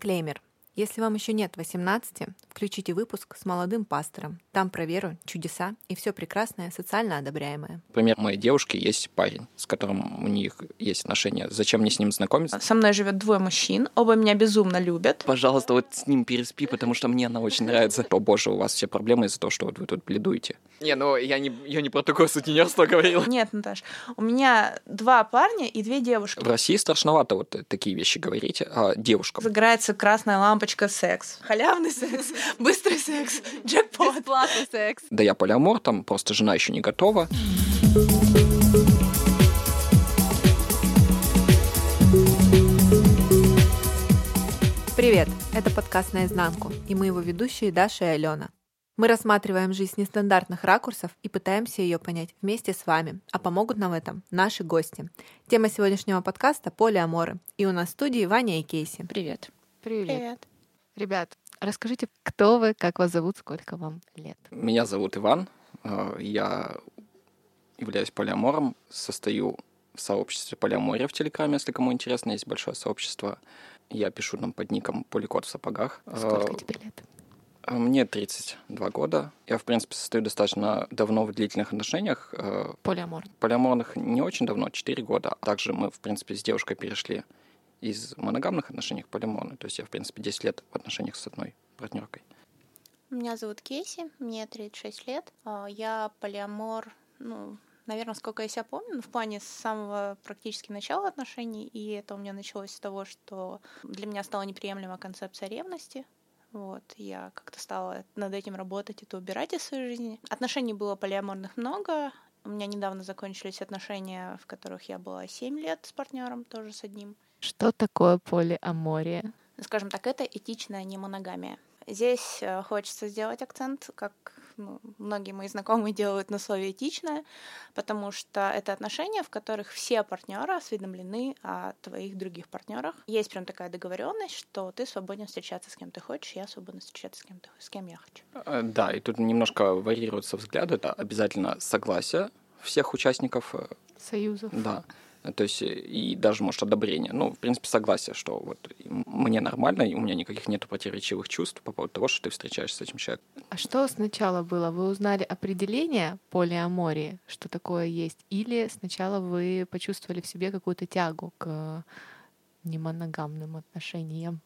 Дисклеймер. Если вам еще нет 18, включите выпуск с молодым пастором. Там про веру, чудеса и все прекрасное, социально одобряемое. Например, у моей девушки есть парень, с которым у них есть отношения. Зачем мне с ним знакомиться? Со мной живет двое мужчин, оба меня безумно любят. Пожалуйста, вот с ним переспи, потому что мне она очень нравится. О боже, у вас все проблемы из-за того, что вот вы тут бледуете. Не, ну я не, я не про такое сутенерство говорил. Нет, Наташ, у меня два парня и две девушки. В России страшновато вот такие вещи говорить, а девушкам. Загорается красная лампочка секс. Халявный секс, быстрый секс, джекпот. Бесплатный секс. Да я полиамор, там просто жена еще не готова. Привет! Это подкаст «Наизнанку» и мы его ведущие Даша и Алена. Мы рассматриваем жизнь с нестандартных ракурсов и пытаемся ее понять вместе с вами, а помогут нам в этом наши гости. Тема сегодняшнего подкаста – полиаморы. И у нас в студии Ваня и Кейси. Привет. Привет. Привет. Ребят, расскажите, кто вы, как вас зовут, сколько вам лет? Меня зовут Иван, э, я являюсь полиамором, состою в сообществе полиамория в Телеграме, если кому интересно, есть большое сообщество. Я пишу там под ником Поликот в сапогах. Сколько Э, тебе лет? А Мне 32 года. Я, в принципе, состою достаточно давно в длительных отношениях. э, Полиамор. Полиаморных не очень давно, 4 года. Также мы, в принципе, с девушкой перешли из моногамных отношений к полиаморным. То есть я, в принципе, 10 лет в отношениях с одной партнеркой. Меня зовут Кейси, мне 36 лет. А, Я полиамор, ну, наверное, сколько я себя помню, ну, в плане с самого практически начала отношений, и это у меня началось с того, что для меня стала неприемлема концепция ревности. Вот, я как-то стала над этим работать, это убирать из своей жизни. Отношений было полиаморных много. У меня недавно закончились отношения, в которых я была 7 лет с партнером, тоже с одним. Что такое полиамория? скажем так, это этичная немоногамия. Здесь э, хочется сделать акцент, как ну, многие мои знакомые делают на слове этичное, потому что это отношения, в которых все партнеры осведомлены о твоих других партнерах. Есть прям такая договоренность, что ты свободен встречаться с кем ты хочешь, я свободна встречаться с кем, ты, с кем я хочу. Э, Да, и тут немножко варьируются взгляды. Это обязательно согласие всех участников э, Союзов. Да. То есть э, и даже, может, одобрение. Ну, в принципе, согласие, что вот мне нормально, и у меня никаких нет противоречивых чувств по поводу того, что ты встречаешься с этим человеком. А что сначала было? Вы узнали определение полиамории, что такое есть, или сначала вы почувствовали в себе какую-то тягу к немоногамным отношениям?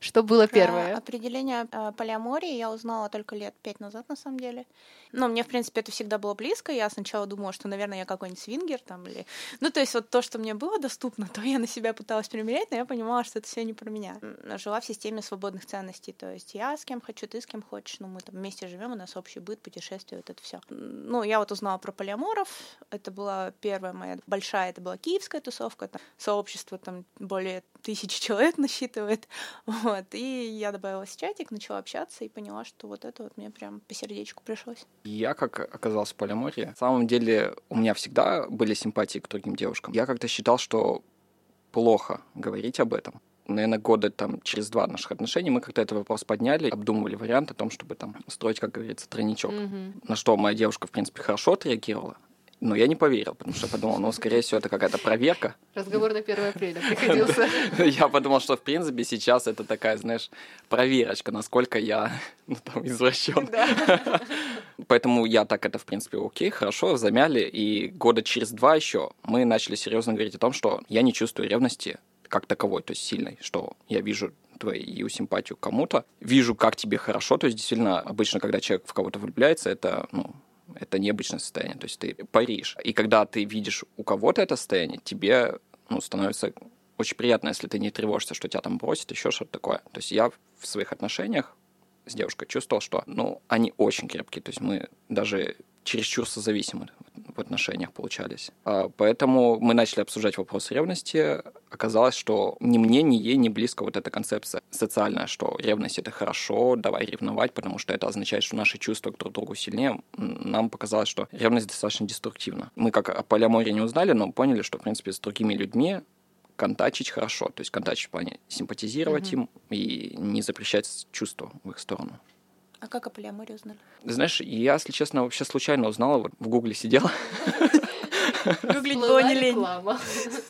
Что было Про первое? определение э, полиамории я узнала только лет пять назад, на самом деле. Но мне, в принципе, это всегда было близко. Я сначала думала, что, наверное, я какой-нибудь свингер там или... Ну, то есть вот то, что мне было доступно, то я на себя пыталась примерять, но я понимала, что это все не про меня. Жила в системе свободных ценностей. То есть я с кем хочу, ты с кем хочешь. Ну, мы там вместе живем, у нас общий быт, путешествия, вот это все. Ну, я вот узнала про полиаморов. Это была первая моя большая, это была киевская тусовка. Там сообщество там более тысячи человек насчитывает. Вот. И я добавилась в чатик, начала общаться и поняла, что вот это вот мне прям по сердечку пришлось. Я, как оказался в полиамории, на самом деле у меня всегда были симпатии к другим девушкам. Я как-то считал, что плохо говорить об этом. Наверное, года там через два наших отношений мы как-то этот вопрос подняли, обдумывали вариант о том, чтобы там строить, как говорится, тройничок. Мгм. На что моя девушка, в принципе, хорошо отреагировала. Но я не поверил, потому что подумал, ну, скорее всего, это какая-то проверка. Разговор на 1 апреля приходился. Я подумал, что, в принципе, сейчас это такая, знаешь, проверочка, насколько я ну, там, извращен. Поэтому я так это, в принципе, окей, хорошо, замяли. И года через два еще мы начали серьезно говорить о том, что я не чувствую ревности как таковой, то есть сильной, что я вижу твою симпатию кому-то, вижу, как тебе хорошо, то есть действительно обычно, когда человек в кого-то влюбляется, это, ну, это необычное состояние, то есть ты паришь. И когда ты видишь у кого-то это состояние, тебе ну, становится очень приятно, если ты не тревожишься, что тебя там бросит, еще что-то такое. То есть я в своих отношениях с девушкой чувствовал, что, ну, они очень крепкие, то есть мы даже чересчур созависимы в отношениях получались. А, Поэтому мы начали обсуждать вопрос ревности. Оказалось, что ни мне, ни ей не близко вот эта концепция социальная, что ревность — это хорошо, давай ревновать, потому что это означает, что наши чувства к друг другу сильнее. Нам показалось, что ревность достаточно деструктивна. Мы как о полиамории не узнали, но поняли, что, в принципе, с другими людьми контачить хорошо. То есть контачить в плане симпатизировать им и не запрещать чувства в их сторону. А как о полиамории узнали? Знаешь, я, если честно, вообще случайно узнала, вот в Гугле сидела. Гуглить было не лень.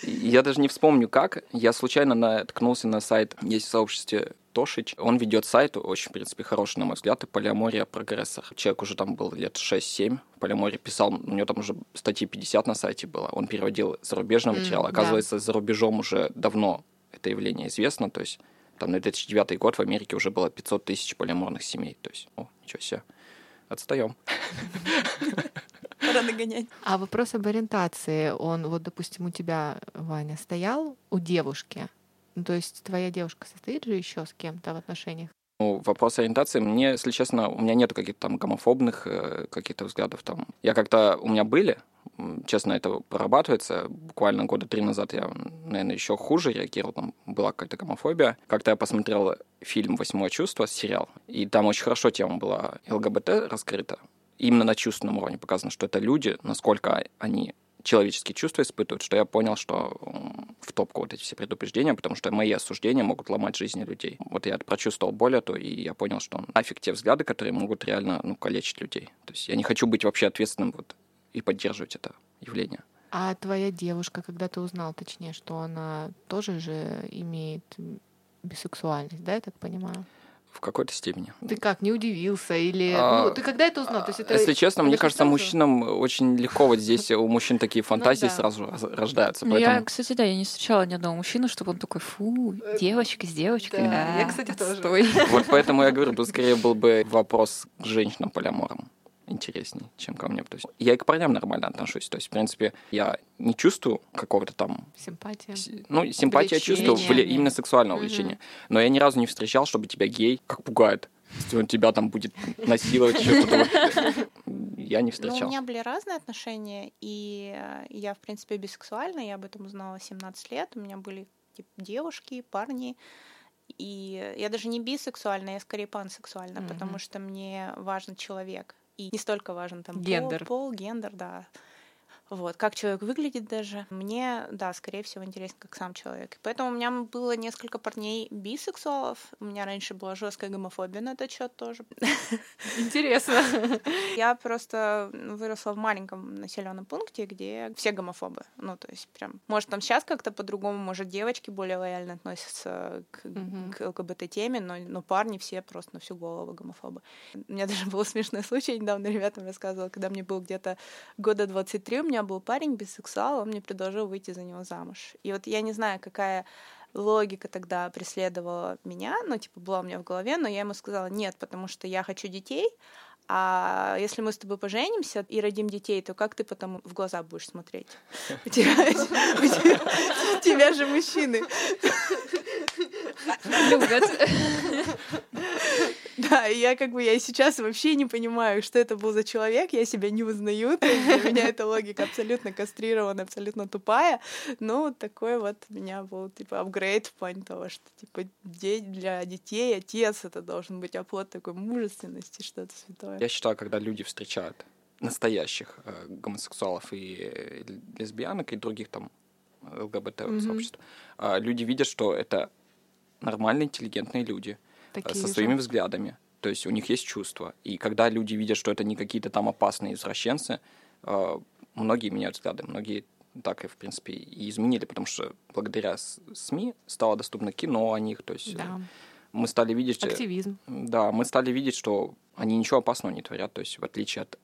Я даже не вспомню как. Я случайно наткнулся на сайт, есть в сообществе Тошич. Он ведет сайт, очень, в принципе, хороший, на мой взгляд, и полиамория прогрессор. Человек уже там был лет 6-7. Полиамория писал, у него там уже статьи 50 на сайте было. Он переводил зарубежный материал. Оказывается, за рубежом уже давно это явление известно. То есть там на 2009 год в Америке уже было 500 тысяч полиаморных семей. То есть, о, ничего себе. Отстаем. Пора догонять. А вопрос об ориентации, он вот, допустим, у тебя, Ваня, стоял у девушки? Ну, то есть твоя девушка состоит же еще с кем-то в отношениях? Ну, вопрос ориентации, мне, если честно, у меня нету каких-то там гомофобных э, каких-то взглядов там. Я как-то, у меня были, честно, это прорабатывается. Буквально года три назад я, наверное, еще хуже реагировал, там была какая-то гомофобия. Как-то я посмотрел фильм «Восьмое чувство», сериал, и там очень хорошо тема была ЛГБТ раскрыта. Именно на чувственном уровне показано, что это люди, насколько они человеческие чувства испытывают, что я понял, что в топку вот эти все предупреждения, потому что мои осуждения могут ломать жизни людей. Вот я прочувствовал боль эту, и я понял, что нафиг те взгляды, которые могут реально ну, калечить людей. То есть я не хочу быть вообще ответственным вот, и поддерживать это явление. А твоя девушка, когда ты узнал, точнее, что она тоже же имеет бисексуальность, да, я так понимаю? в какой-то степени. Ты как, не удивился? Или а, ну, ты когда это узнал? То есть это, если честно, мне кажется, сразу? мужчинам очень легко вот здесь у мужчин такие ну фантазии ну, да. сразу рождаются. Ну, поэтому... Я, кстати, да, я не встречала ни одного мужчины, чтобы он такой, фу, девочка с девочкой. Да, да я, кстати, отстой. тоже. Вот поэтому я говорю, тут скорее был бы вопрос к женщинам полиаморам интересней, чем ко мне. То есть я и к парням нормально отношусь. То есть, в принципе, я не чувствую какого-то там... Симпатия. Ну, симпатия я чувствую, вли... именно сексуального влечения. Угу. Но я ни разу не встречал, чтобы тебя гей как пугает. Если он тебя там будет насиловать, что-то Я не встречал. Ну, у меня были разные отношения, и я, в принципе, бисексуальна, я об этом узнала 17 лет. У меня были типа, девушки, парни, и я даже не бисексуальна, я скорее пансексуальна, mm-hmm. потому что мне важен человек и не столько важен там гендер. Пол, пол, гендер, да. Вот, как человек выглядит даже. Мне, да, скорее всего, интересен как сам человек. Поэтому у меня было несколько парней бисексуалов. У меня раньше была жесткая гомофобия на этот счет тоже. Интересно. Я просто выросла в маленьком населенном пункте, где все гомофобы. Ну, то есть прям, может, там сейчас как-то по-другому, может, девочки более лояльно относятся к, mm к ЛГБТ-теме, но, но парни все просто на всю голову гомофобы. У меня даже был смешной случай, недавно ребятам рассказывала, когда мне было где-то года 23, у меня меня был парень бисексуал, он мне предложил выйти за него замуж. И вот я не знаю, какая логика тогда преследовала меня, ну, типа, была у меня в голове, но я ему сказала нет, потому что я хочу детей, а если мы с тобой поженимся и родим детей, то как ты потом в глаза будешь смотреть? У тебя же мужчины любят. Да, и я как бы, я сейчас вообще не понимаю, что это был за человек, я себя не узнаю, для меня эта логика абсолютно кастрирована, абсолютно тупая, но такой вот у меня был, типа, апгрейд в плане того, что, типа, для детей отец это должен быть оплот такой мужественности, что-то святое. Я считаю, когда люди встречают настоящих э, гомосексуалов и лесбиянок и других там ЛГБТ-сообществ, mm-hmm. э, люди видят, что это нормальные, интеллигентные люди — Такие со своими же. взглядами. То есть у них есть чувства. И когда люди видят, что это не какие-то там опасные извращенцы, э, многие меняют взгляды, многие так и, в принципе, и изменили, потому что благодаря СМИ стало доступно кино о них, то есть да. Э, мы стали видеть... Э, Активизм. Да, мы стали видеть, что они ничего опасного не творят, то есть в отличие от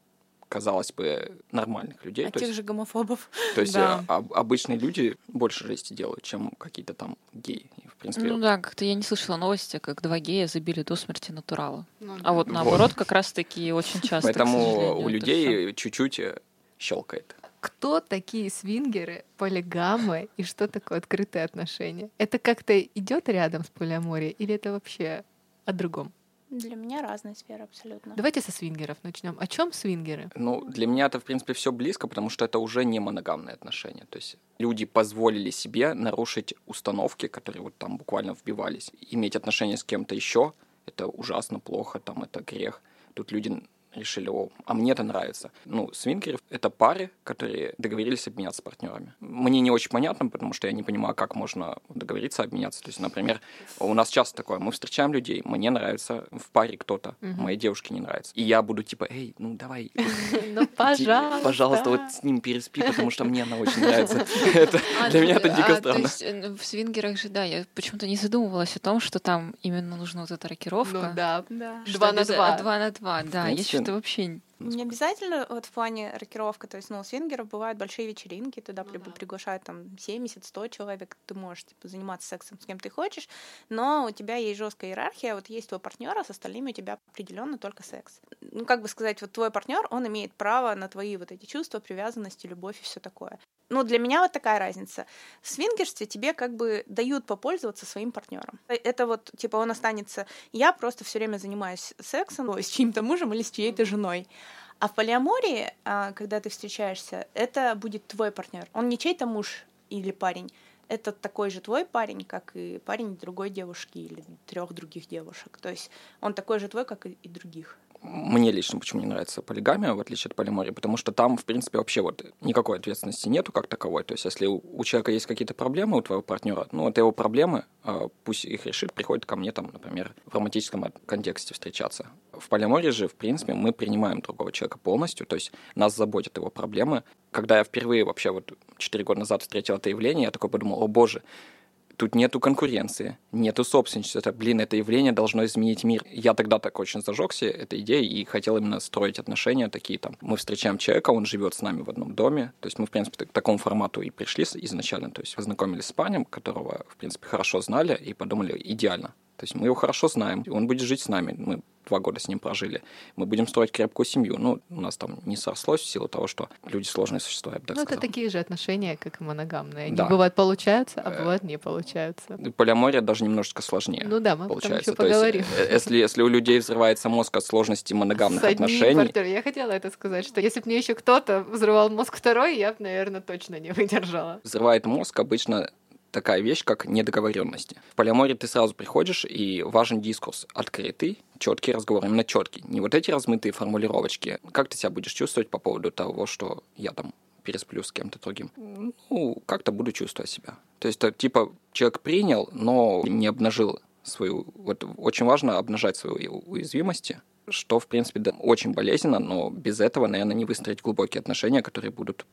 казалось бы, нормальных людей. А тех есть, же гомофобов. То есть да. а, обычные люди больше жести делают, чем какие-то там геи. В принципе, ну да, как-то я не слышала новости, как два гея забили до смерти натурала. Ну, а вот наоборот, вот. как раз-таки очень часто. Поэтому у людей чуть-чуть э, щелкает. Кто такие свингеры, полигамы и что такое открытые отношения? Это как-то идет рядом с полиаморией или это вообще о другом? Для меня разные сферы абсолютно. Давайте со свингеров начнем. О чем свингеры? Ну, для меня это, в принципе, все близко, потому что это уже не моногамные отношения. То есть люди позволили себе нарушить установки, которые вот там буквально вбивались. Иметь отношения с кем-то еще это ужасно плохо, там это грех. Тут люди решили, о, а мне это нравится. Ну, свингеры — это пары, которые договорились обменяться партнерами. Мне не очень понятно, потому что я не понимаю, как можно договориться обменяться. То есть, например, у нас часто такое, мы встречаем людей, мне нравится в паре кто-то, угу. моей девушке не нравится. И я буду типа, эй, ну давай. Ну, пожалуйста. Пожалуйста, вот с ним переспи, потому что мне она очень нравится. А, для меня это дико а, странно. Э, в свингерах же, да, я почему-то не задумывалась о том, что там именно нужна вот эта рокировка. Ну да, два на два. Два на два, да. Я что-то вообще не обязательно вот в плане рокировка, то есть, ну, у свингеров бывают большие вечеринки, туда ну, да. приглашают там 70-100 человек, ты можешь типа, заниматься сексом с кем ты хочешь, но у тебя есть жесткая иерархия, вот есть твой партнер, а с остальными у тебя определенно только секс. Ну, как бы сказать, вот твой партнер, он имеет право на твои вот эти чувства, привязанности, любовь и все такое. Ну, для меня вот такая разница. В свингерстве тебе как бы дают попользоваться своим партнером. Это вот, типа, он останется... Я просто все время занимаюсь сексом с чьим-то мужем или с чьей-то женой. А в полиамории, а, когда ты встречаешься, это будет твой партнер. Он не чей-то муж или парень. Это такой же твой парень, как и парень другой девушки или трех других девушек. То есть он такой же твой, как и других мне лично почему не нравится полигамия, в отличие от полимории, потому что там, в принципе, вообще вот никакой ответственности нету как таковой. То есть, если у, у человека есть какие-то проблемы у твоего партнера, ну, это его проблемы, а, пусть их решит, приходит ко мне там, например, в романтическом контексте встречаться. В полимории же, в принципе, мы принимаем другого человека полностью, то есть нас заботят его проблемы. Когда я впервые вообще вот 4 года назад встретил это явление, я такой подумал, о боже, Тут нету конкуренции, нету собственности. Это, блин, это явление должно изменить мир. Я тогда так очень зажегся этой идеей и хотел именно строить отношения такие там. Мы встречаем человека, он живет с нами в одном доме. То есть мы, в принципе, к такому формату и пришли изначально. То есть познакомились с парнем, которого, в принципе, хорошо знали и подумали, идеально. То есть мы его хорошо знаем, он будет жить с нами. Мы два года с ним прожили. Мы будем строить крепкую семью. Ну, у нас там не срослось в силу того, что люди сложные существа, я бы так Ну, сказал. это такие же отношения, как и моногамные. Они да. бывают получаются, а э, бывают не получаются. Полиамория даже немножечко сложнее. Ну да, мы получается. потом еще поговорим. есть, э, если, если у людей взрывается мозг от сложности моногамных с отношений... Партнер. Я хотела это сказать, что если бы мне еще кто-то взрывал мозг второй, я бы, наверное, точно не выдержала. Взрывает мозг обычно такая вещь, как недоговоренности. В полиаморе ты сразу приходишь, и важен дискурс открытый, четкий разговор, именно четкий. Не вот эти размытые формулировочки. Как ты себя будешь чувствовать по поводу того, что я там пересплю с кем-то другим? Ну, как-то буду чувствовать себя. То есть, это, типа, человек принял, но не обнажил свою... Вот очень важно обнажать свои уязвимости, что, в принципе, да, очень болезненно, но без этого, наверное, не выстроить глубокие отношения, которые будут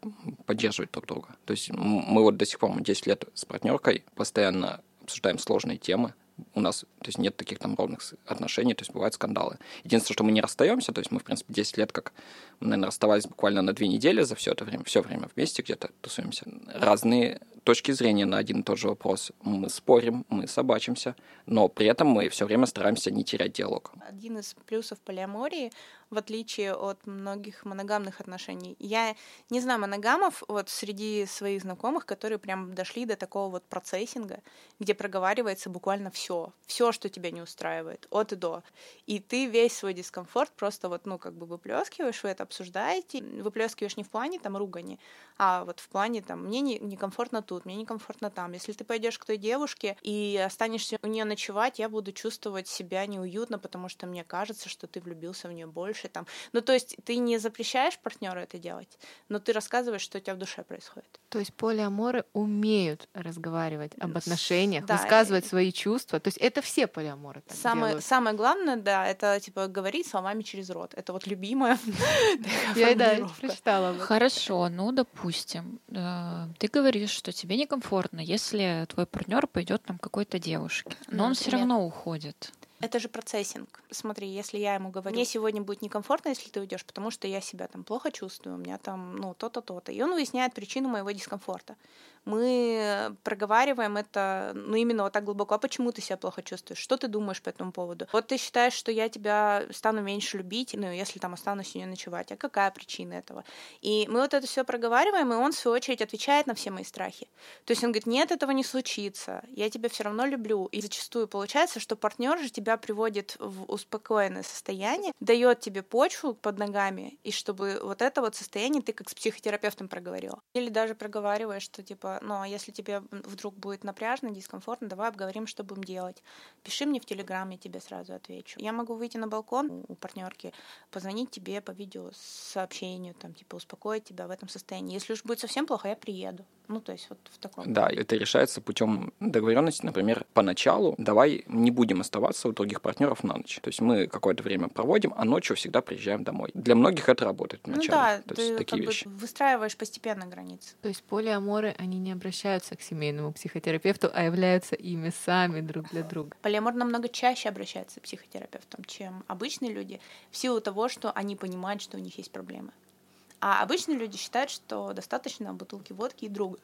поддерживать друг друга. То есть мы вот до сих пор, мы 10 лет с партнеркой постоянно обсуждаем сложные темы, у нас то есть, нет таких там ровных отношений, то есть бывают скандалы. Единственное, что мы не расстаемся, то есть мы, в принципе, 10 лет как, мы, наверное, расставались буквально на две недели за все это время, все время вместе где-то тусуемся. Разные точки зрения на один и тот же вопрос. Мы спорим, мы собачимся, но при этом мы все время стараемся не терять диалог. Один из плюсов полиамории в отличие от многих моногамных отношений. Я не знаю моногамов вот среди своих знакомых, которые прям дошли до такого вот процессинга, где проговаривается буквально все, все, что тебя не устраивает, от и до. И ты весь свой дискомфорт просто вот, ну, как бы выплескиваешь, вы это обсуждаете, выплескиваешь не в плане там ругани, а вот в плане там мне не, некомфортно тут, мне некомфортно там. Если ты пойдешь к той девушке и останешься у нее ночевать, я буду чувствовать себя неуютно, потому что мне кажется, что ты влюбился в нее больше, больше там. Ну, то есть ты не запрещаешь партнеру это делать, но ты рассказываешь, что у тебя в душе происходит. То есть полиаморы умеют разговаривать об отношениях, да, высказывать и... свои чувства. То есть это все полиаморы так самое, делают. Самое главное, да, это типа говорить словами через рот. Это вот любимая Я да, прочитала. Хорошо, ну, допустим, э, ты говоришь, что тебе некомфортно, если твой партнер пойдет там какой-то девушке, но он все равно уходит. Это же процессинг. Смотри, если я ему говорю, мне сегодня будет некомфортно, если ты уйдешь, потому что я себя там плохо чувствую, у меня там, ну, то-то, то-то. И он выясняет причину моего дискомфорта мы проговариваем это, ну, именно вот так глубоко. А почему ты себя плохо чувствуешь? Что ты думаешь по этому поводу? Вот ты считаешь, что я тебя стану меньше любить, ну, если там останусь у нее ночевать. А какая причина этого? И мы вот это все проговариваем, и он, в свою очередь, отвечает на все мои страхи. То есть он говорит, нет, этого не случится, я тебя все равно люблю. И зачастую получается, что партнер же тебя приводит в успокоенное состояние, дает тебе почву под ногами, и чтобы вот это вот состояние ты как с психотерапевтом проговорила. Или даже проговариваешь, что типа типа, ну, а если тебе вдруг будет напряжно, дискомфортно, давай обговорим, что будем делать. Пиши мне в Телеграм, я тебе сразу отвечу. Я могу выйти на балкон у партнерки, позвонить тебе по видео сообщению, там, типа, успокоить тебя в этом состоянии. Если уж будет совсем плохо, я приеду. Ну, то есть вот в таком. Да, это решается путем договоренности, например, поначалу давай не будем оставаться у других партнеров на ночь. То есть мы какое-то время проводим, а ночью всегда приезжаем домой. Для многих это работает вначале. Ну да, то ты есть такие как вещи. бы выстраиваешь постепенно границы. То есть полиаморы, они не обращаются к семейному психотерапевту, а являются ими сами друг для друга. Полиамор намного чаще обращается к психотерапевтам, чем обычные люди, в силу того, что они понимают, что у них есть проблемы. А обычные люди считают, что достаточно бутылки водки и друга.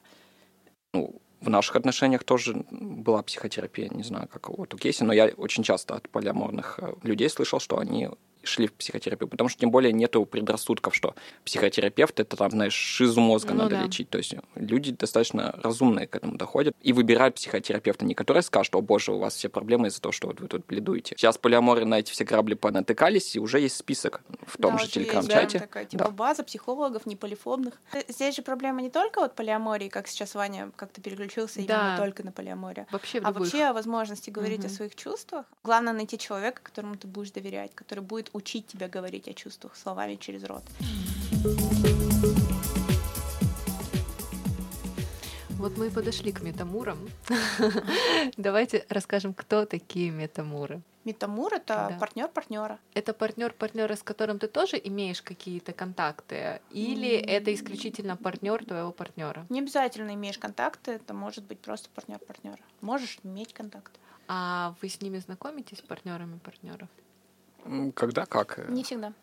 Ну, в наших отношениях тоже была психотерапия, не знаю, как у Кейси, но я очень часто от полиаморных э, людей слышал, что они шли в психотерапию, потому что тем более нету предрассудков, что психотерапевт это там, знаешь, шизу мозга Ну надо да. лечить. То есть люди достаточно разумные к этому доходят и выбирают психотерапевта, не который скажет, о боже, у вас все проблемы из-за того, что вот вы тут бледуете. Сейчас полиаморы на эти все грабли понатыкались, и уже есть список в том Да, же телеграм-чате. такая, типа Да. база психологов, неполифобных. Э, Здесь же проблема не только вот полиамории, как сейчас Ваня как-то переключился Да. именно только на полиамории. Вообще А вообще о возможности говорить о Мгм. своих чувствах. Главное найти человека, которому ты будешь доверять, который будет учить тебя говорить о чувствах словами через рот. Вот мы и подошли к метамурам. Давайте расскажем, кто такие метамуры. Метамур это Да. партнер партнера. Это партнер партнера, с которым ты тоже имеешь какие-то контакты, или это исключительно партнер твоего партнера? Не обязательно имеешь контакты, это может быть просто партнер партнера. Можешь иметь контакты. А вы с ними знакомитесь, с партнерами партнеров? Когда как? Не всегда.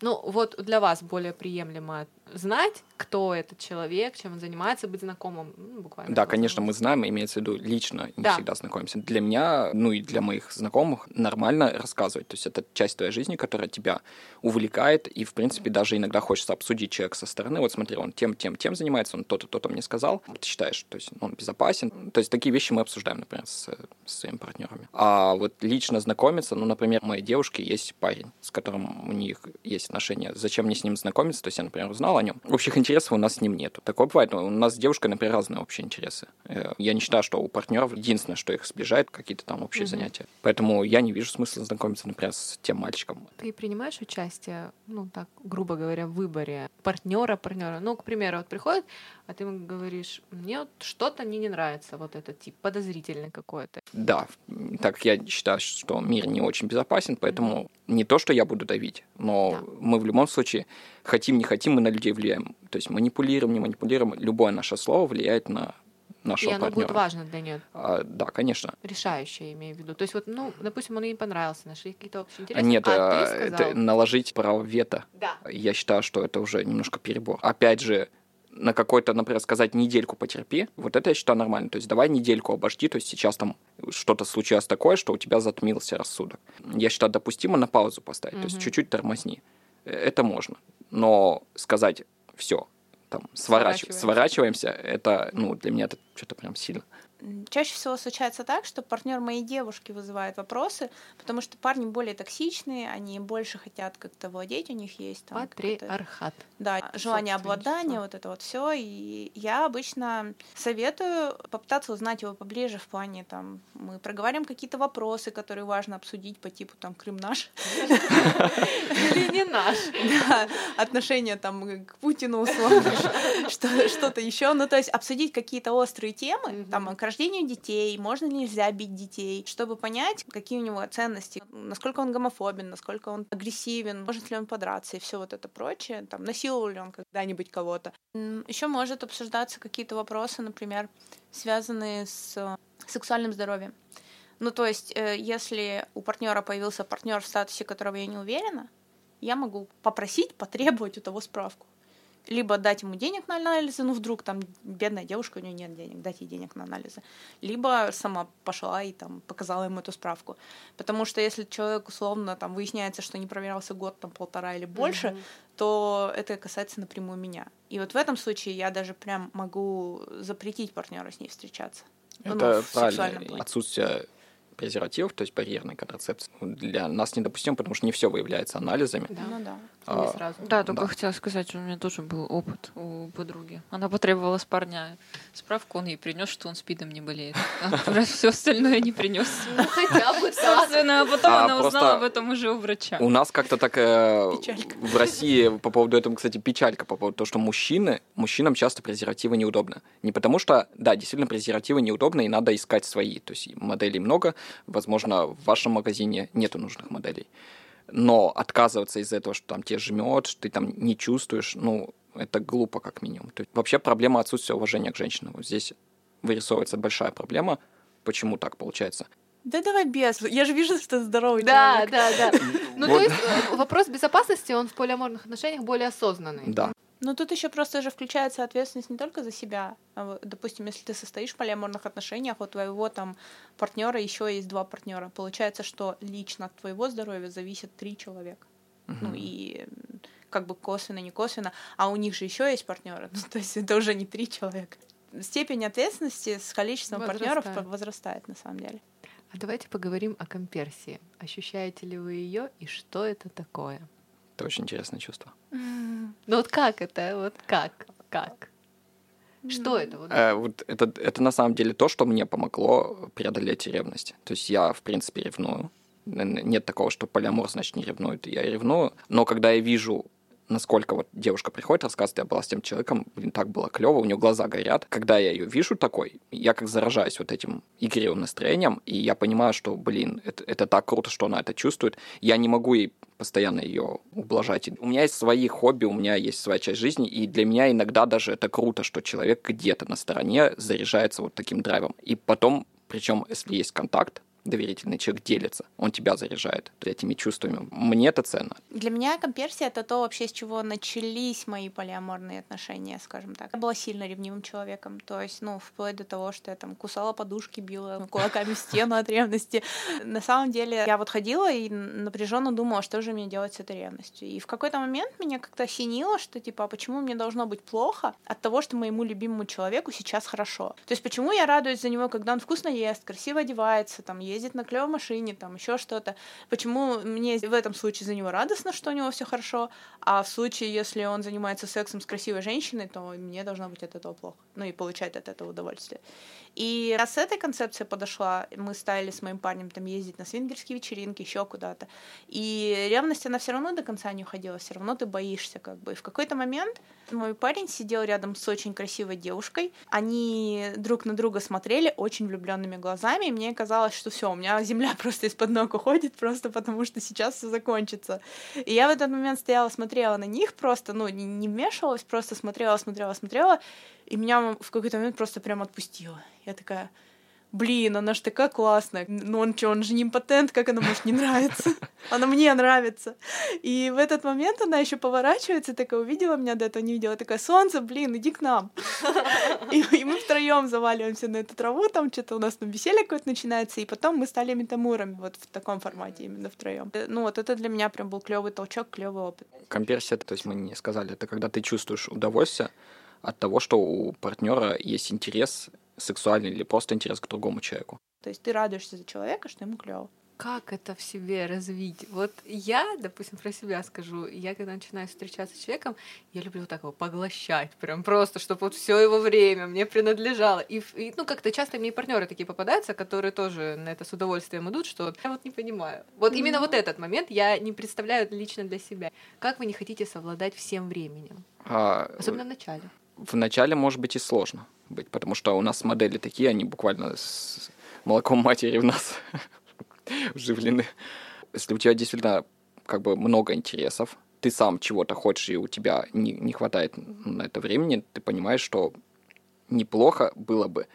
Ну, вот для вас более приемлемо знать, кто этот человек, чем он занимается, быть знакомым, ну, буквально. Да, конечно, мы знаем, имеется в виду лично, не Да. всегда знакомимся. Для меня, ну и для моих знакомых, нормально рассказывать. То есть это часть твоей жизни, которая тебя увлекает, и, в принципе, даже иногда хочется обсудить человека со стороны. Вот смотри, он тем, тем, тем занимается, он то-то, то-то мне сказал. Ты считаешь, то есть он безопасен. То есть такие вещи мы обсуждаем, например, с, с своими партнерами. А вот лично знакомиться, ну, например, у моей девушки есть парень, с которым у них есть отношения. Зачем мне с ним знакомиться? То есть я, например, узнал о нем. Общих интересов у нас с ним нет. Такое бывает. У нас с девушкой, например, разные общие интересы. Э, Я не считаю, что у партнеров единственное, что их сближает, какие-то там общие Мгм. занятия. Поэтому я не вижу смысла знакомиться, например, с тем мальчиком. Ты принимаешь участие, ну так, грубо говоря, в выборе партнера партнера. Ну, к примеру, вот приходит, а ты ему говоришь, мне вот что-то мне не нравится, вот этот тип, подозрительный какой-то. Да, так как я считаю, что мир не очень безопасен, поэтому не то, что я буду давить, но Да. мы в любом случае хотим, не хотим, мы на людей влияем. То есть манипулируем, не манипулируем, любое наше слово влияет на нашего И оно партнера. будет важно для нее, А, да, конечно. решающее, имею в виду. То есть вот, ну, допустим, он ей понравился, нашли какие-то общие интересы, Нет, а а, это наложить право вето. Да. Я считаю, что это уже немножко перебор. Опять же, на какой-то, например, сказать недельку потерпи, вот это я считаю нормально. То есть давай недельку обожди, то есть сейчас там что-то случилось такое, что у тебя затмился рассудок. Я считаю допустимо на паузу поставить, то есть чуть-чуть тормозни. Это можно. Но сказать все, там, сворач... Сворачиваемся. сворачиваемся, это, ну, для меня это что-то прям сильно. Чаще всего случается так, что партнер моей девушки вызывает вопросы, потому что парни более токсичные, они больше хотят как-то владеть, у них есть там Патриархат. Да, желание обладания, вот это вот все. И я обычно советую попытаться узнать его поближе в плане там мы проговорим какие-то вопросы, которые важно обсудить по типу там Крым наш, Или не наш. Отношения там к Путину условно, что- что-то еще. Ну, то есть обсудить какие-то острые темы, там, рождению детей, можно ли нельзя бить детей, чтобы понять, какие у него ценности, насколько он гомофобен, насколько он агрессивен, может ли он подраться и все вот это прочее, там, насиловал ли он когда-нибудь кого-то. Еще может обсуждаться какие-то вопросы, например, связанные с э, сексуальным здоровьем. Ну, то есть, э, если у партнера появился партнер в статусе, которого я не уверена, я могу попросить, потребовать у того справку. Либо дать ему денег на анализы, ну вдруг там бедная девушка, у нее нет денег, дать ей денег на анализы. Либо сама пошла и там показала ему эту справку. Потому что если человек условно там выясняется, что не проверялся год, там полтора или больше, Мгм. то это касается напрямую меня. И вот в этом случае я даже прям могу запретить партнера с ней встречаться. Ну, Это в сексуальном правильно. плане. Отсутствие презервативов, то есть барьерной контрацепции, для нас недопустимо, потому что не все выявляется анализами. Да. Ну да. А, сразу. Да, только да. хотела сказать, что у меня тоже был опыт у подруги. Она потребовала с парня справку, он ей принес, что он спидом не болеет. А все остальное не принес. Ну, хотя бы Собственно, а потом а, она узнала об этом уже у врача. У нас как-то так э, в России по поводу этого, кстати, печалька по поводу того, что мужчины, мужчинам часто презервативы неудобно. Не потому что, да, действительно, презервативы неудобно, и надо искать свои. То есть моделей много, возможно, в вашем магазине нету нужных моделей но отказываться из этого, что там тебе жмет, что ты там не чувствуешь, ну, это глупо как минимум. То есть, вообще проблема отсутствия уважения к женщинам. Вот здесь вырисовывается большая проблема. Почему так получается? Да давай без. Я же вижу, что ты здоровый да, человек. Да, да, да. Ну, то есть э, вопрос безопасности, он в полиаморных отношениях более осознанный. Да. Ну, тут еще просто же включается ответственность не только за себя. А, допустим, если ты состоишь в полиаморных отношениях, у твоего там партнера еще есть два партнера. Получается, что лично от твоего здоровья зависит три человека. Угу. Ну и как бы косвенно, не косвенно, а у них же еще есть партнеры. Ну, то есть это уже не три человека. Степень ответственности с количеством партнеров возрастает на самом деле. А давайте поговорим о комперсии. Ощущаете ли вы ее и что это такое? Это очень интересное чувство. Ну вот как это? Вот как? Как? Что это? Вот? Э, вот это, это на самом деле то, что мне помогло преодолеть ревность. То есть я, в принципе, ревную. Нет такого, что полиамор, значит, не ревнует. Я ревную. Но когда я вижу насколько вот девушка приходит, рассказывает, я была с тем человеком, блин, так было клево, у нее глаза горят. Когда я ее вижу такой, я как заражаюсь вот этим игривым настроением, и я понимаю, что, блин, это, это так круто, что она это чувствует. Я не могу ей постоянно ее ублажать. У меня есть свои хобби, у меня есть своя часть жизни, и для меня иногда даже это круто, что человек где-то на стороне заряжается вот таким драйвом. И потом, причем, если есть контакт, доверительный человек делится, он тебя заряжает этими чувствами. Мне это ценно. Для меня комперсия — это то вообще, с чего начались мои полиаморные отношения, скажем так. Я была сильно ревнивым человеком, то есть, ну, вплоть до того, что я там кусала подушки, била кулаками в стену от ревности. На самом деле, я вот ходила и напряженно думала, что же мне делать с этой ревностью. И в какой-то момент меня как-то осенило, что, типа, а почему мне должно быть плохо от того, что моему любимому человеку сейчас хорошо? То есть, почему я радуюсь за него, когда он вкусно ест, красиво одевается, там, ездит на клевой машине, там еще что-то. Почему мне в этом случае за него радостно, что у него все хорошо, а в случае, если он занимается сексом с красивой женщиной, то мне должно быть от этого плохо. Ну и получать от этого удовольствие. И раз с этой концепцией подошла, мы стали с моим парнем там ездить на свингерские вечеринки, еще куда-то. И ревность, она все равно до конца не уходила, все равно ты боишься как бы. И в какой-то момент мой парень сидел рядом с очень красивой девушкой. Они друг на друга смотрели очень влюбленными глазами, и мне казалось, что все, у меня земля просто из-под ног уходит, просто потому что сейчас все закончится. И я в этот момент стояла, смотрела на них просто, ну, не, не вмешивалась, просто смотрела, смотрела, смотрела, и меня в какой-то момент просто прям отпустило. Я такая, блин, она ж такая классная. Ну он что, он же не импотент, как она может не нравиться? Она мне нравится. И в этот момент она еще поворачивается, такая увидела меня, до этого не видела, такая, солнце, блин, иди к нам. И, и мы втроем заваливаемся на эту траву, там что-то у нас там веселье какое-то начинается, и потом мы стали метамурами вот в таком формате именно втроем. Ну вот это для меня прям был клевый толчок, клевый опыт. Комперсия, то есть мы не сказали, это когда ты чувствуешь удовольствие от того, что у партнера есть интерес сексуальный или просто интерес к другому человеку. То есть ты радуешься за человека, что ему клево. Как это в себе развить? Вот я, допустим, про себя скажу, я когда начинаю встречаться с человеком, я люблю вот так его поглощать, прям просто, чтобы вот все его время мне принадлежало. И, и ну, как-то часто мне партнеры такие попадаются, которые тоже на это с удовольствием идут, что я вот не понимаю. Вот mm-hmm. именно вот этот момент я не представляю лично для себя. Как вы не хотите совладать всем временем? А... Особенно в начале. В начале, может быть, и сложно быть, потому что у нас модели такие, они буквально с молоком матери в нас вживлены. Если у тебя действительно как бы много интересов, ты сам чего-то хочешь, и у тебя не, не хватает на это времени, ты понимаешь, что неплохо было бы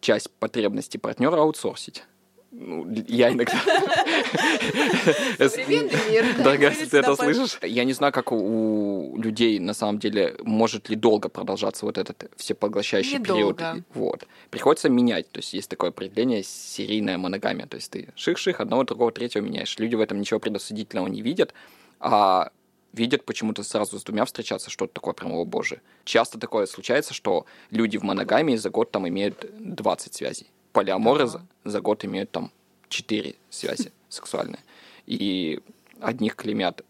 часть потребностей партнера аутсорсить. Ну, я иногда... Современный мир. Ты это слышишь, я не знаю, как у людей на самом деле может ли долго продолжаться вот этот всепоглощающий период. Вот. Приходится менять. То есть есть такое определение серийная моногамия. То есть ты ших-ших, одного, другого, третьего меняешь. Люди в этом ничего предосудительного не видят, а видят почему-то сразу с двумя встречаться, что-то такое прямо, о боже. Часто такое случается, что люди в моногамии за год там имеют 20 связей полиаморы за, за год имеют там четыре связи сексуальные. И одних клеймят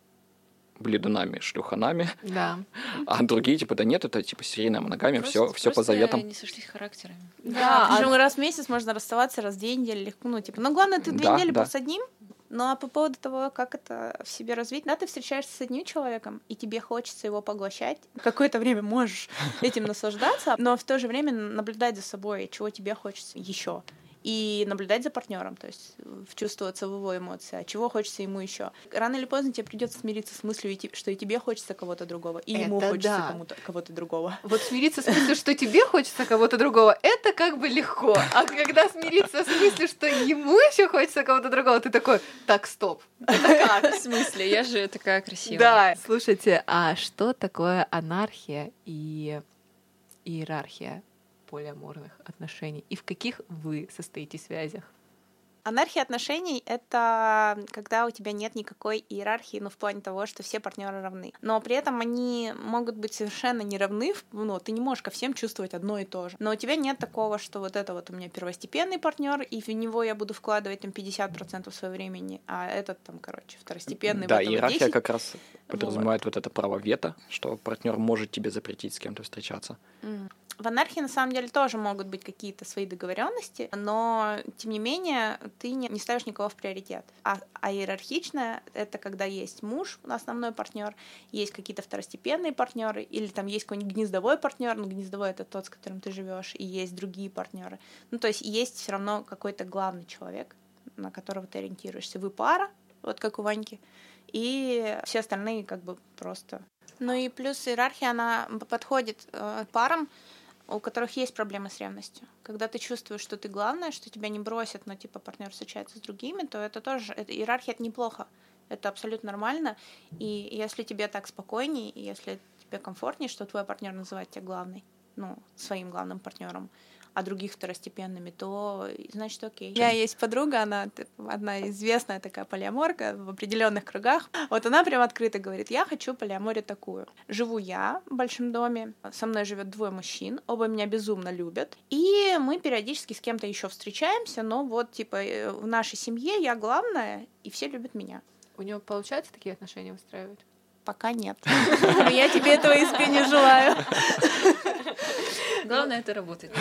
бледунами, шлюханами, Да. а другие, типа, да нет, это, типа, серийная моногамия, все, Просто- все по заветам. Они сошлись характерами. Да, а- причем раз в месяц можно расставаться, раз в две недели легко. Ну, типа, ну, главное, ты две Да, недели да. был с одним. Ну, а по поводу того, как это в себе развить, да, ты встречаешься с одним человеком, и тебе хочется его поглощать. Какое-то время можешь этим наслаждаться, но в то же время наблюдать за собой, чего тебе хочется еще. И наблюдать за партнером, то есть э, вчувствоваться в его эмоции, а чего хочется ему еще. Рано или поздно тебе придется смириться с мыслью, что и тебе хочется кого-то другого, и ему Это хочется да. кому-то, кого-то другого. Вот смириться с мыслью, что тебе хочется кого-то другого, это как бы легко. А когда смириться с мыслью, что ему еще хочется кого-то другого, ты такой, так, стоп. Это как? В смысле? Я же такая красивая. Да. Слушайте, а что такое анархия и иерархия полиаморных отношений? И в каких вы состоите связях? Анархия отношений — это когда у тебя нет никакой иерархии, ну, в плане того, что все партнеры равны. Но при этом они могут быть совершенно не равны, ну, ты не можешь ко всем чувствовать одно и то же. Но у тебя нет такого, что вот это вот у меня первостепенный партнер, и в него я буду вкладывать там 50% своего времени, а этот там, короче, второстепенный. Да, вот иерархия 10. как раз подразумевает вот это право вето, что партнер может тебе запретить с кем-то встречаться. М. В анархии на самом деле тоже могут быть какие-то свои договоренности, но тем не менее ты не, не ставишь никого в приоритет. А, а иерархичная это когда есть муж, основной партнер, есть какие-то второстепенные партнеры, или там есть какой-нибудь гнездовой партнер, ну гнездовой это тот, с которым ты живешь, и есть другие партнеры. Ну то есть есть все равно какой-то главный человек, на которого ты ориентируешься. Вы пара, вот как у Ваньки, и все остальные как бы просто. Ну и плюс иерархия, она подходит э, парам, у которых есть проблемы с ревностью. Когда ты чувствуешь, что ты главное, что тебя не бросят, но типа партнер встречается с другими, то это тоже, это, иерархия это неплохо. Это абсолютно нормально. И если тебе так спокойней, и если тебе комфортнее, что твой партнер называет тебя главной, ну, своим главным партнером, а других второстепенными, то значит окей. У меня есть подруга, она одна известная такая полиаморка в определенных кругах. Вот она прям открыто говорит, я хочу полиаморию такую. Живу я в большом доме, со мной живет двое мужчин, оба меня безумно любят, и мы периодически с кем-то еще встречаемся, но вот типа э, в нашей семье я главная, и все любят меня. У него получается такие отношения выстраивать? Пока нет. Но Я тебе этого искренне желаю. Главное, это работает.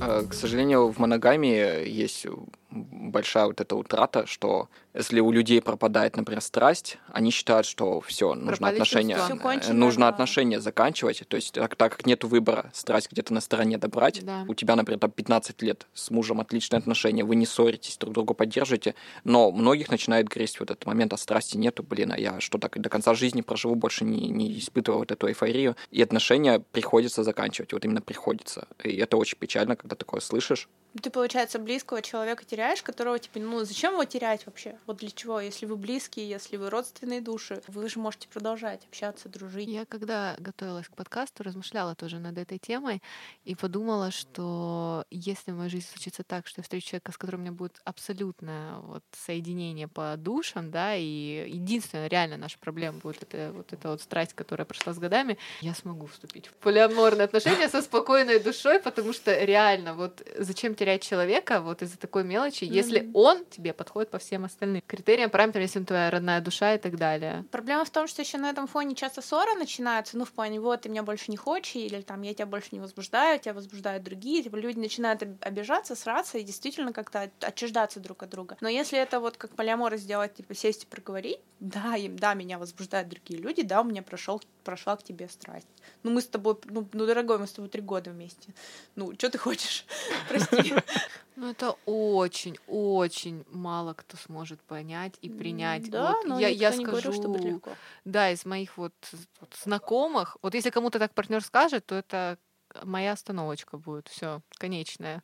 Э, К сожалению, в моногамии есть большая вот эта утрата, что если у людей пропадает, например, страсть, они считают, что все, нужно отношения, кончено, э, нужно да. отношения заканчивать. То есть так, так как нет выбора, страсть где-то на стороне добрать. Да. У тебя, например, там 15 лет с мужем отличные отношения, вы не ссоритесь, друг друга поддерживаете, но многих начинает грезть вот этот момент, а страсти нету, блин, а я что так до конца жизни проживу, больше не, не испытываю вот эту эйфорию. И отношения приходится заканчивать, вот именно приходится. И это очень печально, когда такое слышишь. Ты, получается, близкого человека теряешь, которого, типа, ну, зачем его терять вообще? Вот для чего? Если вы близкие, если вы родственные души, вы же можете продолжать общаться, дружить. Я когда готовилась к подкасту, размышляла тоже над этой темой и подумала, что если в моей жизни случится так, что я встречу человека, с которым у меня будет абсолютное вот соединение по душам, да, и единственная реально наша проблема будет это вот эта вот страсть, которая прошла с годами, я смогу вступить в полиаморные отношения со спокойной душой, потому что реально вот зачем терять человека вот из-за такой мелочи, если он тебе подходит по всем остальным критериям, параметрам, если он твоя родная душа и так далее. Проблема в том, что еще на этом фоне часто ссоры начинаются, ну, в плане, вот, ты меня больше не хочешь, или там, я тебя больше не возбуждаю, тебя возбуждают другие, типа, люди начинают об- обижаться, сраться и действительно как-то от- отчуждаться друг от друга. Но если это вот как полиамор сделать, типа, сесть и проговорить, да, им, да, меня возбуждают другие люди, да, у меня прошел, прошла к тебе страсть. Ну, мы с тобой, ну, ну, дорогой, мы с тобой три года вместе. Ну, что ты хочешь? Прости. Ну, это очень-очень мало кто сможет понять и принять. Да, Вот но я, никто я не скажу, говорил, что будет легко. да, из моих вот, вот знакомых, вот если кому-то так партнер скажет, то это моя остановочка будет, все, конечная.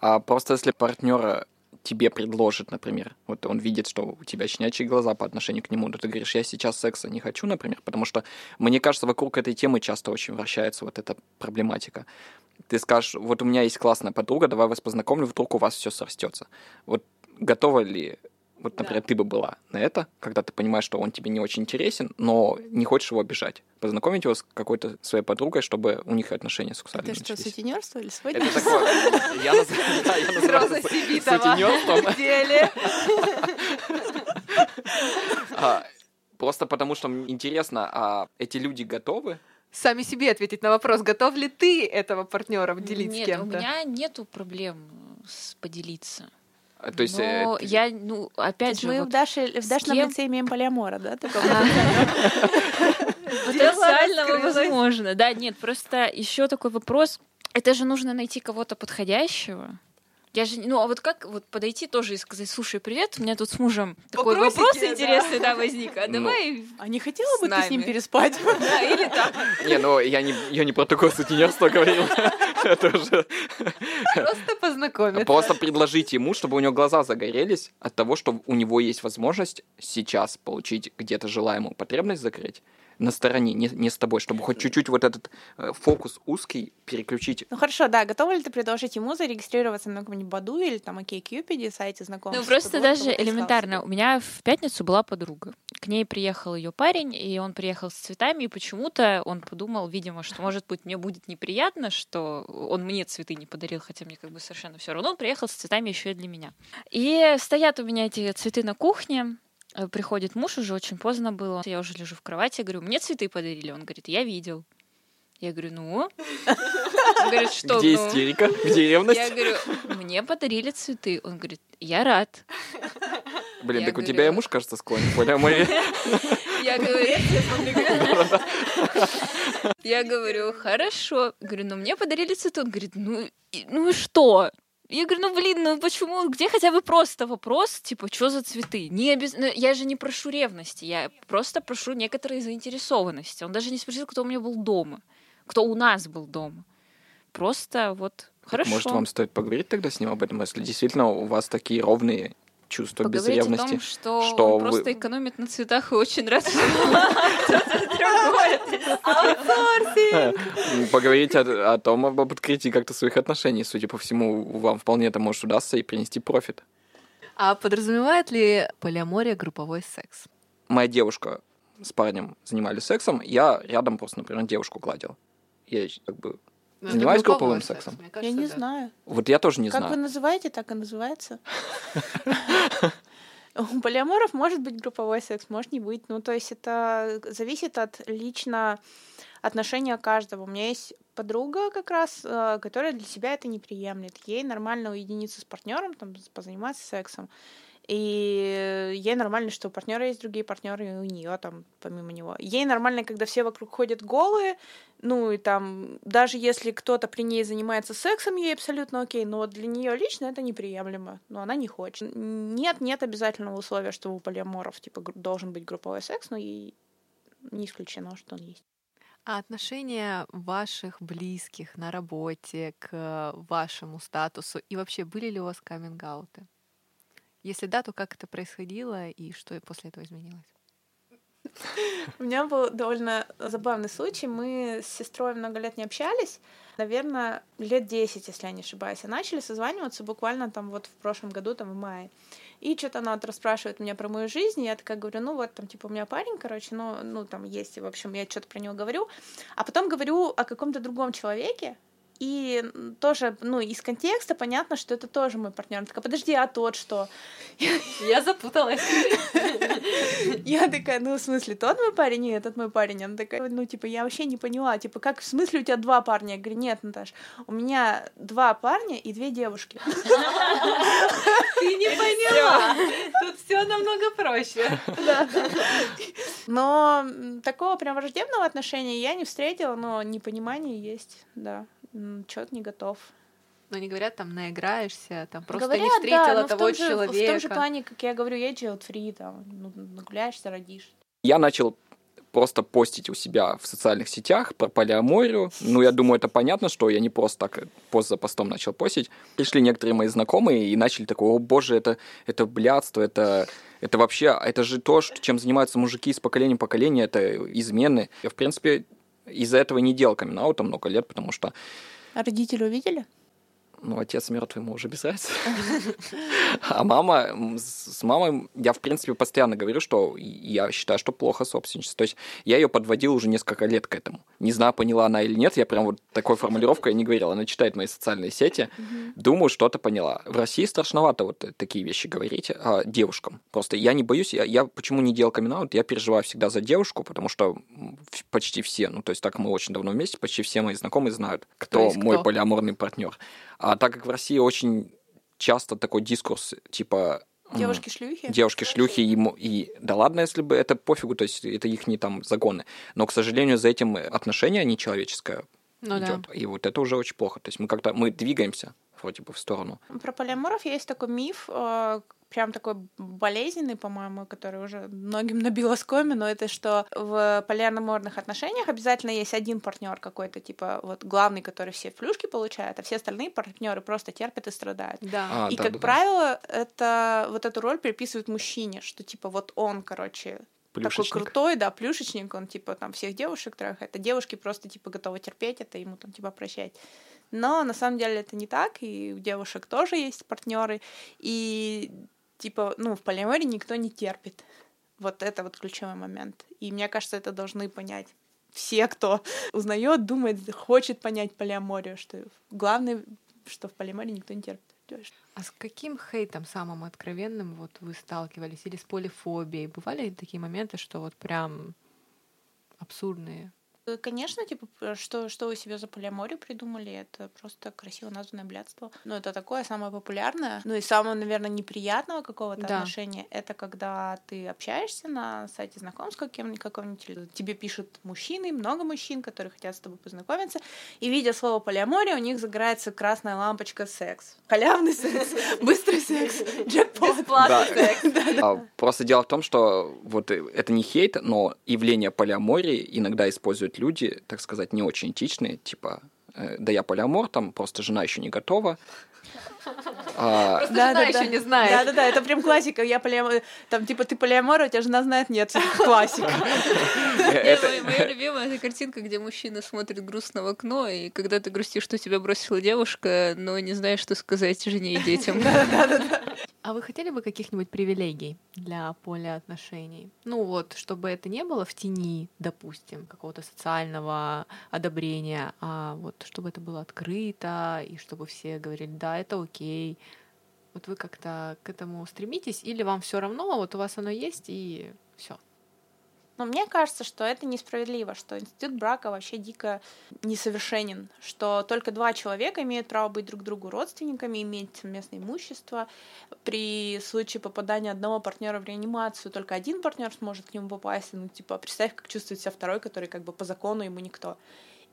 А просто если партнера тебе предложит, например, вот он видит, что у тебя щенячьи глаза по отношению к нему, то ты говоришь, я сейчас секса не хочу, например, потому что, мне кажется, вокруг этой темы часто очень вращается вот эта проблематика. Ты скажешь, вот у меня есть классная подруга, давай вас познакомлю, вдруг у вас все срастется. Вот готова ли Вот, например, да. ты бы была на это, когда ты понимаешь, что он тебе не очень интересен, но не хочешь его обижать. Познакомить его с какой-то своей подругой, чтобы у них отношения сексуальные Это начались. что, сутенерство или свадьба? Это такое... Я называю это сутенерством. А, просто потому, что интересно, а эти люди готовы сами себе ответить на вопрос, готов ли ты этого партнера делить Нет, с кем-то? у меня нету проблем с поделиться. А, То есть, Но э, ты- я, ну, опять же, Мы вот в Даше, в Дашном кем? лице имеем полиамора, да? такого? потенциально возможно. Да, нет, просто еще такой вопрос. Это же нужно найти кого-то подходящего. Я же, ну, а вот как вот подойти тоже и сказать, слушай, привет, у меня тут с мужем такой Вопросики, вопрос да. интересный, да, возник, а Ну. давай, А не хотела бы ты с ним переспать? да, или так. Не, ну я не, я не про такое сутенерство говорил. Просто познакомиться. Просто предложить ему, чтобы у него глаза загорелись от того, что у него есть возможность сейчас получить где-то желаемую потребность закрыть на стороне, не, не с тобой, чтобы хоть чуть-чуть вот этот э, фокус узкий переключить. Ну хорошо, да, готова ли ты предложить ему зарегистрироваться на каком-нибудь Баду или там OkCupid, сайте знакомств? Ну, просто даже элементарно. У меня в пятницу была подруга. К ней приехал ее парень, и он приехал с цветами, и почему-то он подумал, видимо, что, может быть, мне будет неприятно, что он мне цветы не подарил, хотя мне как бы совершенно все равно. Он приехал с цветами еще и для меня. И стоят у меня эти цветы на кухне, Приходит муж, уже очень поздно было. Я уже лежу в кровати, я говорю, мне цветы подарили. Он говорит, я видел. Я говорю, ну? Он говорит, что Где ну? истерика? Где ревность? Я говорю, мне подарили цветы. Он говорит, я рад. Блин, я так у тебя и муж, кажется, склонен к полиамории. Я говорю, я говорю, хорошо. Говорю, ну мне подарили цветы. Он говорит, ну, ну и что? Я говорю, ну блин, ну почему? Где хотя бы просто вопрос, типа, что за цветы? Не обез... ну, Я же не прошу ревности, я просто прошу некоторой заинтересованности. Он даже не спросил, кто у меня был дома, кто у нас был дома. Просто вот хорошо. Может, вам стоит поговорить тогда с ним об этом, если действительно у вас такие ровные чувства без Поговорить о ревности? том, что, что он вы- просто экономит на цветах и очень рад, М, Поговорить о, о том, об открытии как-то своих отношений. Судя по всему, вам вполне это может удастся и принести профит. А подразумевает ли полиамория групповой секс? Моя девушка с парнем занимались сексом, я рядом просто, например, девушку гладил. Я как бы... Ну, Занимаюсь групповым секс, сексом? мне Я кажется, не да. знаю. Вот я тоже не Как вы знаю. называете, так и называется. У полиаморов может быть групповой секс, может не быть. Ну, то есть это зависит от лично отношения каждого. У меня есть подруга как раз, э, которая для себя это не приемлет. Ей нормально уединиться с партнером, там, позаниматься сексом. И ей нормально, что у партнера есть другие партнеры, и у нее там помимо него. Ей нормально, когда все вокруг ходят голые, ну и там, даже если кто-то при ней занимается сексом, ей абсолютно окей, но для нее лично это неприемлемо, но она не хочет. Нет, нет обязательного условия, что у полиаморов типа должен быть групповой секс, но и не исключено, что он есть. А отношения ваших близких на работе к вашему статусу и вообще были ли у вас каминг-ауты? Если да, то как это происходило и что после этого изменилось? У меня был довольно забавный случай. Мы с сестрой много лет не общались. Наверное, лет 10, если я не ошибаюсь. А начали созваниваться буквально там вот в прошлом году, там в мае. И что-то она вот расспрашивает меня про мою жизнь, и я такая говорю, ну вот там, типа, у меня парень, короче, ну, ну там есть, и, в общем, я что-то про него говорю. А потом говорю о каком-то другом человеке, и тоже, ну, из контекста понятно, что это тоже мой партнер. Она такая, подожди, а тот что? Я запуталась. Я такая, ну, в смысле, тот мой парень, нет, этот мой парень. Она такая, ну, типа, я вообще не поняла, типа, как, в смысле у тебя два парня? Я говорю, нет, Наташ, у меня два парня и две девушки. Ты не поняла. Тут все намного проще. Но такого прям враждебного отношения я не встретила, но непонимание есть, да. Чё-то не готов. Но не говорят, там наиграешься, там просто Говорят, не да, встретила но в того том же- В том же человека. плане, как я говорю, я child free, там, ну, нагуляешься, родишь. Я начал просто постить у себя в социальных сетях про полиаморию. Ну, я думаю, это понятно, что я не просто так э, пост за постом начал постить. Пришли некоторые мои знакомые и начали такое, о боже, это, это блядство, это, это вообще, это же то, что- чем занимаются мужики из поколения в поколение, это измены. Я, в принципе, из-за этого не делал камин много лет, потому что А родители увидели? Ну, отец мертвый, ему уже без разницы. А мама, с мамой я, в принципе, постоянно говорю, что я считаю, что плохо собственничество. То есть я ее подводил уже несколько лет к этому. Не знаю, поняла она или нет, я прям вот такой формулировкой не говорил. Она читает мои социальные сети, думаю, что-то поняла. В России страшновато вот такие вещи говорить а, девушкам. Просто я не боюсь, я, я почему не делал камин я переживаю всегда за девушку, потому что почти все, ну, то есть так мы очень давно вместе, почти все мои знакомые знают, кто, кто мой полиаморный партнер. А так как в России очень часто такой дискурс, типа... Девушки-шлюхи? Девушки-шлюхи, и, и да ладно, если бы это пофигу, то есть это их не там загоны. Но, к сожалению, за этим отношение нечеловеческое ну, идет. Да. И вот это уже очень плохо. То есть мы как-то мы двигаемся вроде бы в сторону. Про полиаморов есть такой миф, э, прям такой болезненный, по-моему, который уже многим набил оскоми, но это что в полиаморных отношениях обязательно есть один партнер какой-то, типа вот главный, который все плюшки получает, а все остальные партнеры просто терпят и страдают. Да. А, и да, как да, правило, это вот эту роль приписывают мужчине, что типа вот он, короче, такой крутой, да, плюшечник, он типа там всех девушек трахает, а девушки просто типа готовы терпеть это, ему там типа прощать. Но на самом деле это не так, и у девушек тоже есть партнеры, и типа, ну, в полиамории никто не терпит. Вот это вот ключевой момент. И мне кажется, это должны понять все, кто узнает, думает, хочет понять полиаморию, что главное, что в полиамории никто не терпит. А с каким хейтом самым откровенным вот вы сталкивались? Или с полифобией? Бывали такие моменты, что вот прям абсурдные? Э, конечно, типа, что, что вы себе за полиаморию придумали, это просто красиво названное блядство. Ну, это такое самое популярное. Ну и самое, наверное, неприятного какого-то да. отношения, это когда ты общаешься на сайте знакомств каким-нибудь, каком-нибудь, тебе пишут мужчины, много мужчин, которые хотят с тобой познакомиться, и видя слово полиамория, у них загорается красная лампочка секс. Халявный секс, быстрый секс, джекпот. Бесплатный секс. А, просто дело в том, что вот это не хейт, но явление полиамории иногда используют люди, так сказать, не очень этичные, типа, э, да я полиамор, там просто жена еще не готова. А... Просто да, жена да, еще да. не знает. Да, да, да, это прям классика. Я полиамор... Там, типа, ты полиамор, у тебя жена знает, нет, классика. Моя любимая эта картинка, где мужчина смотрит грустно в окно, и когда ты грустишь, что тебя бросила девушка, но не знаешь, что сказать жене и детям. Да, да, да. А вы хотели бы каких-нибудь привилегий для поля отношений? Ну вот, чтобы это не было в тени, допустим, какого-то социального одобрения, а вот чтобы это было открыто, и чтобы все говорили, да, это окей. Вот вы как-то к этому стремитесь, или вам все равно, вот у вас оно есть, и все. Но мне кажется, что это несправедливо, что институт брака вообще дико несовершенен, что только два человека имеют право быть друг другу родственниками, иметь совместное имущество. При случае попадания одного партнера в реанимацию только один партнер сможет к нему попасть. Ну, типа, представь, как чувствует себя второй, который как бы по закону ему никто.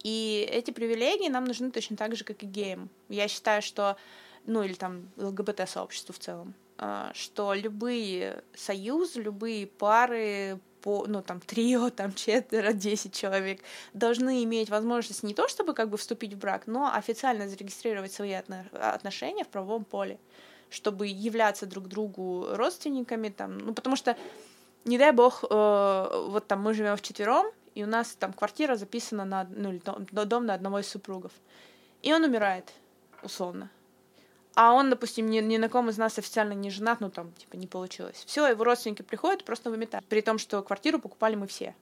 И эти привилегии нам нужны точно так же, как и геям. Я считаю, что ну или там ЛГБТ-сообществу в целом, а, что любые союзы, любые пары, по, ну, там, трио, там, четверо, десять человек, должны иметь возможность не то, чтобы как бы вступить в брак, но официально зарегистрировать свои отношения в правовом поле, чтобы являться друг другу родственниками, там, ну, потому что, не дай бог, э, вот там мы живем в четвером, и у нас там квартира записана на, ну, дом на одного из супругов, и он умирает, условно, а он, допустим, ни, ни на ком из нас официально не женат, ну там, типа, не получилось. Все, его родственники приходят, просто выметают. При том, что квартиру покупали мы все.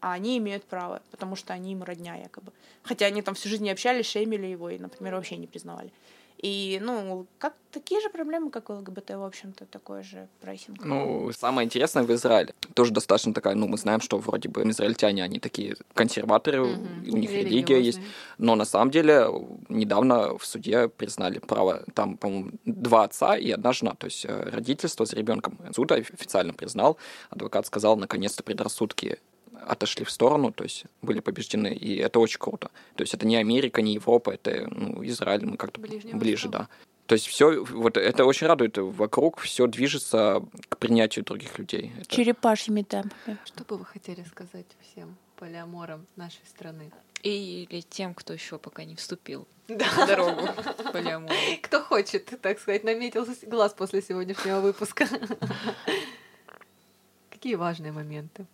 А они имеют право, потому что они ему родня, якобы. Хотя они там всю жизнь не общались, шеймили его и, например, вообще не признавали. И, ну, как такие же проблемы, как у ЛГБТ, в общем-то, такой же прессинг. Ну, самое интересное в Израиле. Тоже достаточно такая, ну, мы знаем, что вроде бы израильтяне, они такие консерваторы, mm-hmm. у них религия есть. Но на самом деле недавно в суде признали право, там, по-моему, два отца и одна жена, то есть э, родительство с ребенком. Суд официально признал, адвокат сказал, наконец-то предрассудки отошли в сторону, то есть были побеждены, и это очень круто. То есть это не Америка, не Европа, это ну, Израиль, мы как-то Ближний ближе, Восток. да. То есть все, вот это очень радует, вокруг все движется к принятию других людей. Это... Черепашьими темпами. Что бы вы хотели сказать всем полиаморам нашей страны? Или тем, кто еще пока не вступил да. на дорогу полиамора. Кто хочет, так сказать, наметился глаз после сегодняшнего выпуска. Какие важные моменты?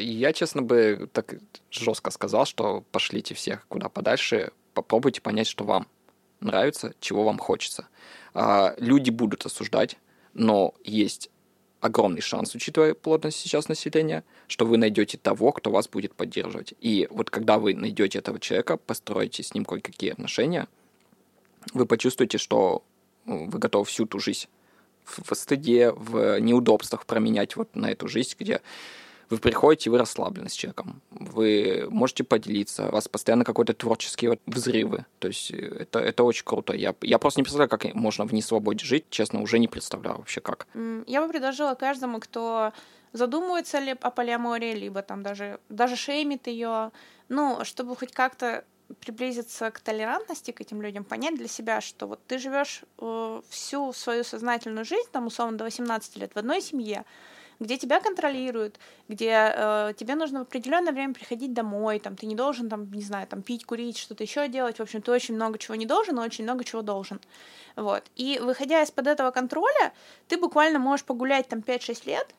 Я, честно бы, так жестко сказал, что пошлите всех куда подальше, попробуйте понять, что вам. нравится, чего вам хочется. А, люди будут осуждать, но есть огромный шанс, учитывая плотность сейчас населения, что вы найдете того, кто вас будет поддерживать. И вот когда вы найдете этого человека, построите с ним кое-какие отношения, вы почувствуете, что ну, вы готовы всю ту жизнь в стыде, в неудобствах променять вот на эту жизнь, где вы приходите, вы расслаблены с человеком, вы можете поделиться, у вас постоянно какой-то творческие вот взрывы. То есть э, это, это очень круто. Я, я просто не представляю, как можно в несвободе жить, честно, уже не представляю вообще как. Я бы предложила каждому, кто задумывается ли о полиамории, либо там даже, даже шеймит ее, ну, чтобы хоть как-то приблизиться к толерантности к этим людям, понять для себя, что вот ты живешь э, всю свою сознательную жизнь, там условно до 18 лет в одной семье, где тебя контролируют, где э, тебе нужно в определенное время приходить домой, там ты не должен там, не знаю, там пить, курить, что-то еще делать. В общем, ты очень много чего не должен, но очень много чего должен. Вот. И выходя из-под этого контроля, ты буквально можешь погулять там 5-6 лет,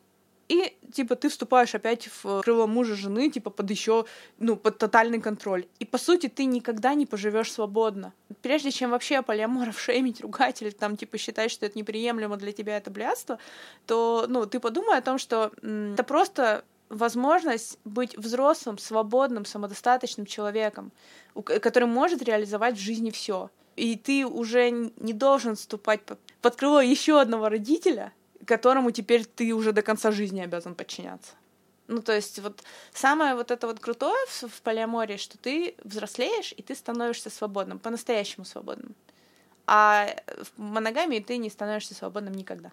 и, типа, ты вступаешь опять в крыло мужа, жены, типа, под еще, ну, под тотальный контроль. И, по сути, ты никогда не поживешь свободно. Прежде чем вообще полиаморов шеймить, ругать или, там, типа, считать, что это неприемлемо для тебя, это блядство, то, ну, ты подумай о том, что м- это просто возможность быть взрослым, свободным, самодостаточным человеком, который может реализовать в жизни все. И ты уже не должен вступать под крыло еще одного родителя, которому теперь ты уже до конца жизни обязан подчиняться. Ну, то есть вот самое вот это вот крутое в, в полиамории, что ты взрослеешь, и ты становишься свободным, по-настоящему свободным. А в моногамии ты не становишься свободным никогда.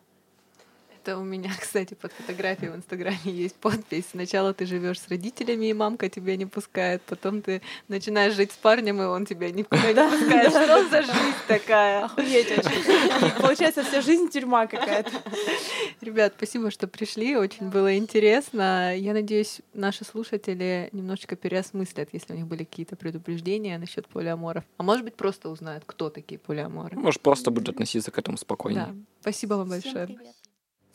Это у меня, кстати, под фотографией в Инстаграме есть подпись. Сначала ты живешь с родителями, и мамка тебя не пускает, потом ты начинаешь жить с парнем, и он тебя никуда не пускает. Что за жизнь такая? Охуеть очень. Получается, вся жизнь тюрьма какая-то. Ребят, спасибо, что пришли. Очень было интересно. Я надеюсь, наши слушатели немножечко переосмыслят, если у них были какие-то предупреждения насчет полиаморов. А может быть, просто узнают, кто такие полиаморы. Может, просто будут относиться к этому спокойнее. Да. Спасибо вам большое.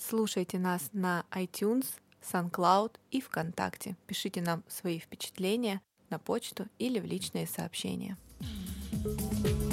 Слушайте нас на iTunes, SoundCloud и ВКонтакте. Пишите нам свои впечатления на почту или в личные сообщения. thank you